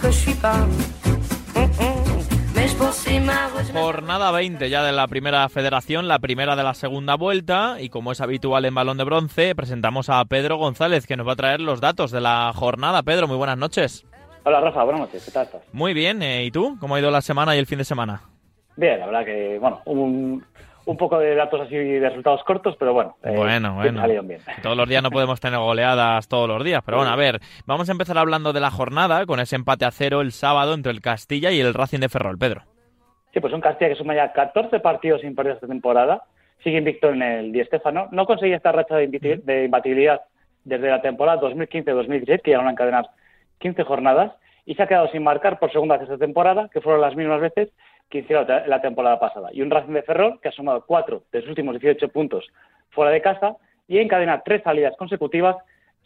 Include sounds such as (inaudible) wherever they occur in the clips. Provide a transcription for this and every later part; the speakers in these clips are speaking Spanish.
que je suis pas. Ma Jornada 20 ya de la primera federación, la primera de la segunda vuelta y como es habitual en Balón de Bronce, presentamos a Pedro González que nos va a traer los datos de la jornada. Pedro, muy buenas noches. Hola Rafa, buenas noches, ¿qué tal estás? Muy bien, eh, ¿y tú? ¿Cómo ha ido la semana y el fin de semana? Bien, la verdad que, bueno, un, un poco de datos así de resultados cortos, pero bueno, eh, Bueno, bueno. salieron bien. (laughs) Todos los días no podemos tener goleadas todos los días, pero bueno, a ver, vamos a empezar hablando de la jornada con ese empate a cero el sábado entre el Castilla y el Racing de Ferrol. Pedro. Sí, pues un Castilla que suma ya 14 partidos sin perder esta temporada, sigue invicto en el Di Stéfano, no conseguía esta racha de, imbatibilidad desde la temporada 2015-2016, que llegaron a encadenar 15 jornadas, y se ha quedado sin marcar por segunda vez esta temporada, que fueron las mismas veces que hicieron la temporada pasada. Y un Racing de Ferrol que ha sumado 4 de sus últimos 18 puntos fuera de casa y encadena tres salidas consecutivas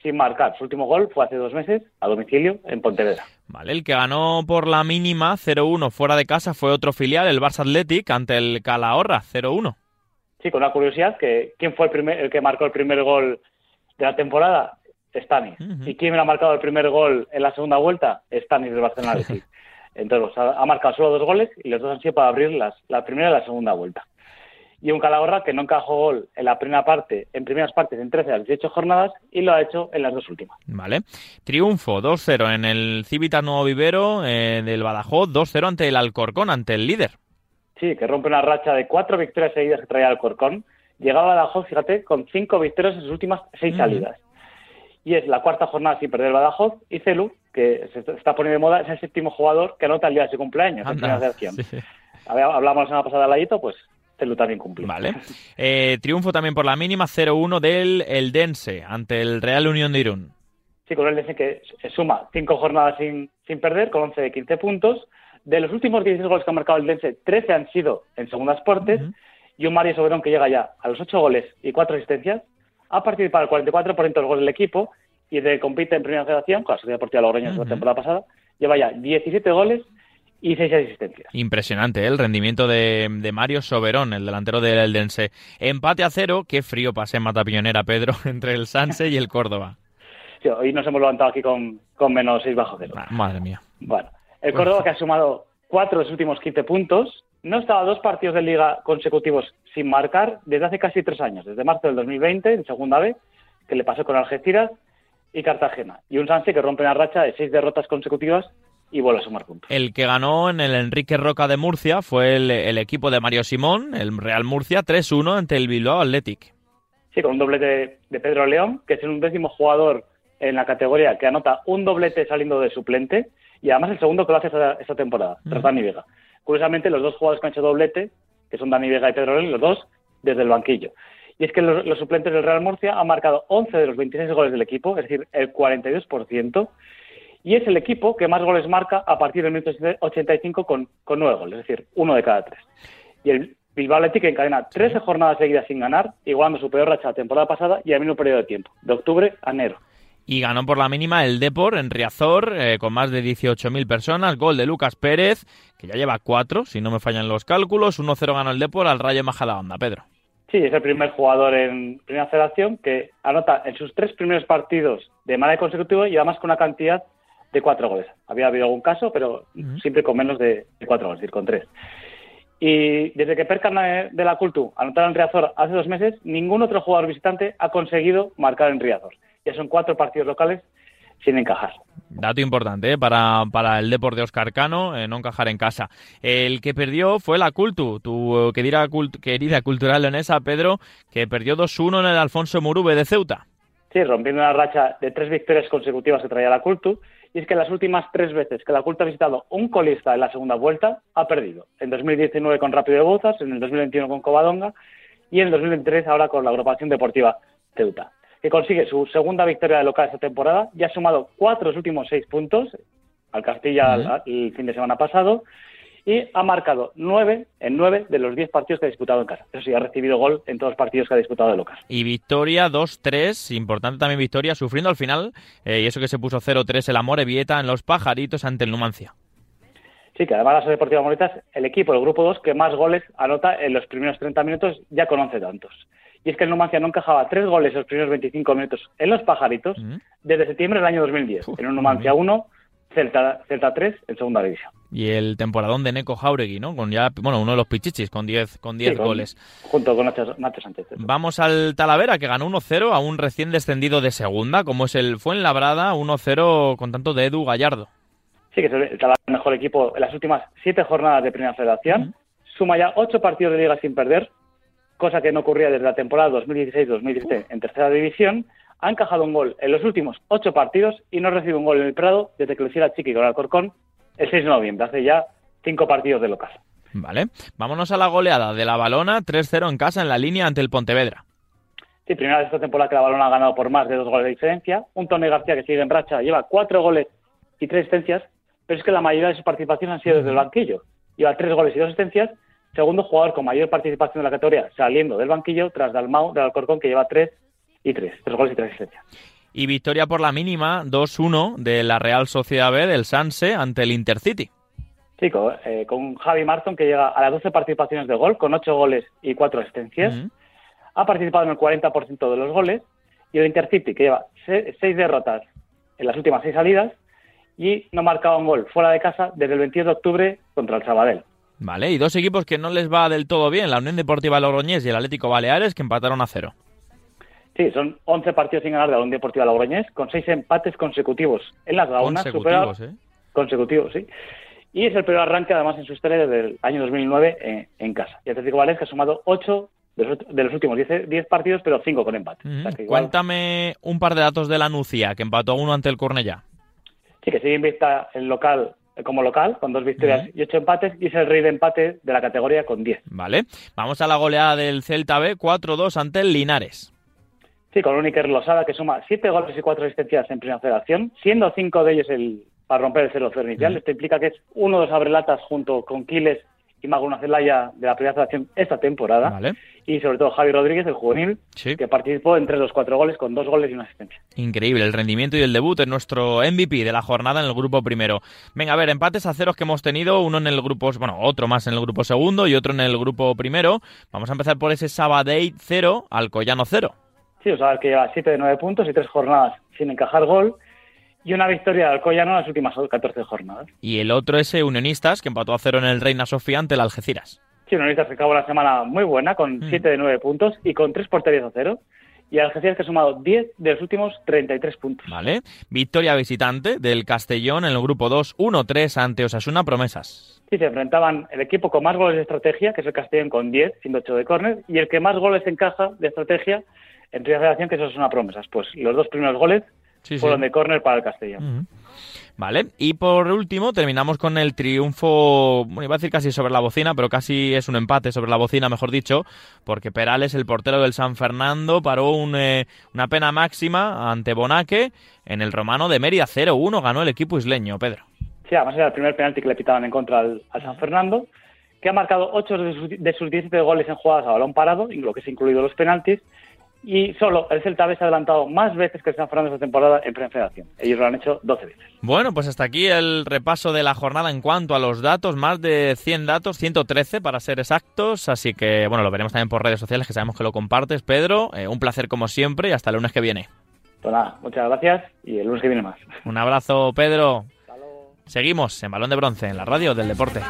sin marcar. Su último gol fue hace dos meses a domicilio en Pontevedra. Vale, el que ganó por la mínima 0-1 fuera de casa fue otro filial, el Barça Athletic, ante el Calahorra 0-1. Sí, con una curiosidad, que ¿quién fue el, primer, el que marcó el primer gol de la temporada? Stanis. Ujú. ¿Y quién ha marcado el primer gol en la segunda vuelta? Stanis del Barcelona. Athletic. (laughs) Entonces, pues, ha, ha marcado solo dos goles y los dos han sido para abrir las, la primera y la segunda vuelta. Y un Calahorra que no encajó gol en la primera parte, en primeras partes en 13 de las 18 jornadas y lo ha hecho en las dos últimas. Vale. Triunfo 2-0 en el Civitas Nuevo Vivero eh, del Badajoz, 2-0 ante el Alcorcón, ante el líder. Sí, que rompe una racha de cuatro victorias seguidas que traía el Corcón. Llegaba a Badajoz, fíjate, con cinco victorias en sus últimas seis salidas. Y es la cuarta jornada sin perder el Badajoz. Y Celu, que se está poniendo de moda, es el séptimo jugador que anota el día de su cumpleaños Anda, sí. Hablamos la semana pasada de Layito, pues Celu también cumplió. Vale. Eh, triunfo también por la mínima 0-1 del Eldense ante el Real Unión de Irún. Sí, con él dice que se suma cinco jornadas sin, sin perder, con 11 de 15 puntos. De los últimos 16 goles que ha marcado el Dense, 13 han sido en segundas partes. Ujú. Y un Mario Soberón que llega ya a los 8 goles y 4 asistencias. Ha participado el 44% de los goles del equipo y de compite en Primera Federación con la Sociedad Deportiva Logroño Ujú. la temporada pasada. Lleva ya 17 goles y 6 asistencias. Impresionante ¿eh? el rendimiento de, de Mario Soberón, el delantero del Eldense. Empate a cero, qué frío pasé en Matapillonera, Pedro, (laughs) entre el Sanse y el Córdoba. Sí, hoy nos hemos levantado aquí con, con menos 6 bajo cero. Ah, madre mía. Bueno, el Córdoba que ha sumado 4 de sus últimos 15 puntos. No estaba dos partidos de liga consecutivos sin marcar desde hace casi tres años, desde marzo del 2020, en segunda B, que le pasó con Algeciras y Cartagena. Y un Sanse que rompe una racha de seis derrotas consecutivas y vuelve a sumar puntos. El que ganó en el Enrique Roca de Murcia fue el, el equipo de Mario Simón, el Real Murcia, 3-1 ante el Bilbao Athletic. Sí, con un doblete de, de Pedro León, que es el undécimo jugador en la categoría que anota un doblete saliendo de suplente y además el segundo que lo hace esta, esta temporada, tras. Dani Vega. Curiosamente, los dos jugadores que han hecho doblete, que son Dani Vega y Pedro León, los dos desde el banquillo. Y es que los, los suplentes del Real Murcia han marcado 11 de los 26 goles del equipo, es decir, el 42%, y es el equipo que más goles marca a partir del minuto 85 con, con 9 goles, es decir, uno de cada tres. Y el Bilbao Athletic encadena 13 jornadas seguidas sin ganar, igualando su peor racha la temporada pasada y al mismo periodo de tiempo, de octubre a enero. Y ganó por la mínima el Depor en Riazor, eh, con más de 18.000 personas. Gol de Lucas Pérez, que ya lleva cuatro, si no me fallan los cálculos. 1-0 ganó el Depor al Rayo Majadahonda, Pedro. Sí, es el primer jugador en Primera Federación que anota en sus tres primeros partidos de manera consecutiva y además con una cantidad de cuatro goles. Había habido algún caso, pero siempre con menos de, de cuatro goles, es decir, con tres. Y desde que Percan eh, de la Cultu anotaron en Riazor hace dos meses, ningún otro jugador visitante ha conseguido marcar en Riazor. Ya son cuatro partidos locales sin encajar. Dato importante ¿eh? para, para el Depor de Oscar Cano, eh, no encajar en casa. El que perdió fue la Cultu, tu eh, querida, cult- querida cultural leonesa, Pedro, que perdió 2-1 en el Alfonso Murube de Ceuta. Sí, rompiendo una racha de tres victorias consecutivas que traía la Cultu. Y es que las últimas tres veces que la Cultu ha visitado un colista en la segunda vuelta, ha perdido. En 2019 con Rápido de Bouzas, en el 2021 con Covadonga y en el 2023 ahora con la agrupación deportiva Ceuta, que consigue su segunda victoria de local esta temporada. Ya ha sumado cuatro los últimos seis puntos al Castilla el fin de semana pasado y ha marcado nueve en nueve de los diez partidos que ha disputado en casa. Eso sí, ha recibido gol en todos los partidos que ha disputado de local. Y victoria 2-3, importante también victoria, sufriendo al final, eh, y eso que se puso 0-3 el Amore Vieta en los pajaritos ante el Numancia. Sí, que además la Sociedad Deportiva Moretas es el equipo del grupo 2 que más goles anota en los primeros 30 minutos, ya con 11 tantos. Y es que el Numancia no encajaba tres goles en los primeros 25 minutos en los pajaritos Ujú. desde septiembre del año 2010. Uf, en un Numancia 1, Celta, Celta 3 en segunda división. Y el temporadón de Neko Jauregui, ¿no? Con ya, bueno, uno de los pichichis, con 10 con 10 Sí, con- goles. Junto con Nacho, Nacho Sánchez. Vamos al Talavera, que ganó 1-0 a un recién descendido de segunda, como es el Fuenlabrada, 1-0 con tanto de Edu Gallardo. Sí, que es el, el Talavera el mejor equipo en las últimas siete jornadas de Primera Federación. Suma ya ocho partidos de liga sin perder, cosa que no ocurría desde la temporada 2016-2017 en tercera división. Ha encajado un gol en los últimos ocho partidos y no recibe un gol en el Prado desde que lo hiciera Chiqui con Alcorcón el 6 de noviembre, hace ya cinco partidos de local. Vale, vámonos a la goleada de la Balona, 3-0 en casa en la línea ante el Pontevedra. Sí, primera vez esta temporada que la Balona ha ganado por más de dos goles de diferencia. Un Tony García que sigue en racha, lleva cuatro goles y tres asistencias, pero es que la mayoría de sus participaciones han sido desde el banquillo. Lleva tres goles y dos asistencias. Segundo jugador con mayor participación de la categoría saliendo del banquillo, tras Dalmau del Alcorcón, que lleva tres y tres. Tres goles y tres asistencias. Y victoria por la mínima, 2-1 de la Real Sociedad B del Sanse ante el Intercity. Sí, con, eh, con Javi Marston, que llega a las 12 participaciones de gol, con ocho goles y cuatro asistencias. Ujú. ha participado en el 40% de los goles y el Intercity, que lleva se- seis derrotas en las últimas seis salidas y no ha marcado un gol fuera de casa desde el 22 de octubre contra el Sabadell. Vale, y dos equipos que no les va del todo bien, la Unión Deportiva Logroñés y el Atlético Baleares, que empataron a cero. Sí, son 11 partidos sin ganar de la Unión Deportiva Logroñés, con seis empates consecutivos en las gaunas. Consecutivos, supera- ¿eh? Consecutivos, sí. Y es el peor arranque, además, en su historia desde el año 2009 en, en casa. Y Atlético Baleares, que ha sumado 8 de los, de los últimos 10, 10 partidos, pero 5 con empate. Ujú. O sea que igual- Cuéntame un par de datos de la Nucía, que empató uno ante el Cornellá. Sí, que sigue invicta el local eh, como local, con dos victorias y ocho empates, y es el rey de empate de la categoría con 10. Vale, vamos a la goleada del Celta B, 4-2 ante el Linares. Sí, con un Iker Losada que suma siete goles y cuatro asistencias en primera federación, siendo cinco de ellos el, para romper el 0-0 inicial. Esto implica que es uno de los abrelatas junto con Quiles y Maguna Celaya de la primera federación esta temporada. Vale. Y sobre todo Javi Rodríguez, el juvenil, Sí. que participó entre los cuatro goles con dos goles y una asistencia. Increíble el rendimiento y el debut en nuestro MVP de la jornada en el grupo primero. Venga, a ver, empates a ceros que hemos tenido, uno en el grupo, bueno, otro más en el grupo segundo y otro en el grupo primero. Vamos a empezar por ese Sabadell 0, Alcoyano 0. Sí, o sea, que lleva siete de nueve puntos y tres jornadas sin encajar gol. Y una victoria de Alcoyano en las últimas 14 jornadas. Y el otro ese Unionistas, que empató a cero en el Reina Sofía ante el Algeciras. Sí, Unionistas que acabó la semana muy buena, con Mm. 7 de 9 puntos y con 3 porterías a cero. Y Algeciras que ha sumado 10 de los últimos 33 puntos. ¿Vale? Victoria visitante del Castellón en el grupo 2, 1-3 ante Osasuna Promesas. Sí, se enfrentaban el equipo con más goles de estrategia, que es el Castellón con 10, siendo 8 de córner, y el que más goles encaja de estrategia en Primera Federación, que es una promesas. Pues los dos primeros goles Sí, fueron sí. de córner para el Castellón. Vale, y por último terminamos con el triunfo, bueno, iba a decir casi sobre la bocina, pero casi es un empate sobre la bocina, mejor dicho, porque Perales, el portero del San Fernando, paró un, eh, una pena máxima ante Bonaque en el romano de Mérida 0-1, ganó el equipo isleño, Pedro. Sí, además era el primer penalti que le pitaban en contra al, al San Fernando, que ha marcado 8 de sus, de sus 17 goles en jugadas a balón parado, lo que es incluido los penaltis, y solo el Celta B se ha adelantado más veces que el San Fernando esta temporada en Primera Federación. Ellos lo han hecho 12 veces. Bueno, pues hasta aquí el repaso de la jornada en cuanto a los datos, más de 100 datos, 113 para ser exactos, así que bueno, lo veremos también por redes sociales, que sabemos que lo compartes, Pedro. Eh, un placer como siempre y hasta el lunes que viene. Pues nada, muchas gracias y el lunes que viene más. Un abrazo, Pedro. Seguimos en Balón de Bronce, en la radio del deporte.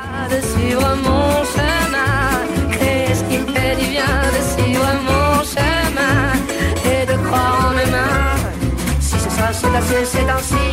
la siège, c'est ainsi.